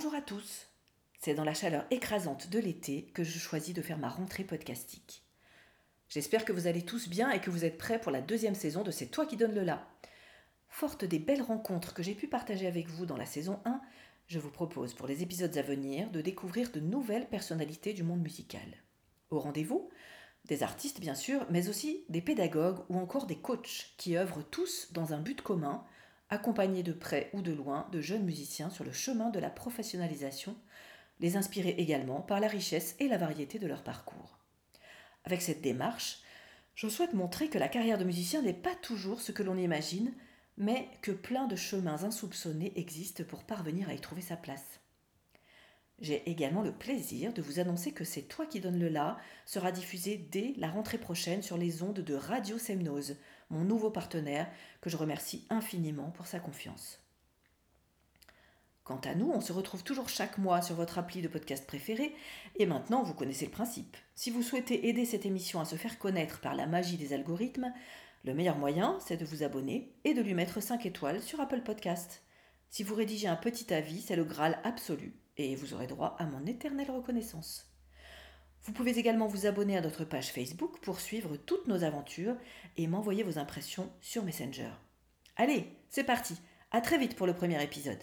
Bonjour à tous. C'est dans la chaleur écrasante de l'été que je choisis de faire ma rentrée podcastique. J'espère que vous allez tous bien et que vous êtes prêts pour la deuxième saison de C'est toi qui donne le là. Forte des belles rencontres que j'ai pu partager avec vous dans la saison 1, je vous propose pour les épisodes à venir de découvrir de nouvelles personnalités du monde musical. Au rendez-vous, des artistes bien sûr, mais aussi des pédagogues ou encore des coachs qui œuvrent tous dans un but commun, accompagnés de près ou de loin de jeunes musiciens sur le chemin de la professionnalisation, les inspirer également par la richesse et la variété de leur parcours. Avec cette démarche, je souhaite montrer que la carrière de musicien n'est pas toujours ce que l'on imagine, mais que plein de chemins insoupçonnés existent pour parvenir à y trouver sa place. J'ai également le plaisir de vous annoncer que C'est toi qui donne le là sera diffusé dès la rentrée prochaine sur les ondes de Radio Semnose, mon nouveau partenaire que je remercie infiniment pour sa confiance. Quant à nous, on se retrouve toujours chaque mois sur votre appli de podcast préféré, et maintenant vous connaissez le principe. Si vous souhaitez aider cette émission à se faire connaître par la magie des algorithmes, le meilleur moyen, c'est de vous abonner et de lui mettre 5 étoiles sur Apple Podcast. Si vous rédigez un petit avis, c'est le Graal absolu, et vous aurez droit à mon éternelle reconnaissance. Vous pouvez également vous abonner à notre page Facebook pour suivre toutes nos aventures et m'envoyer vos impressions sur Messenger. Allez, c'est parti, à très vite pour le premier épisode.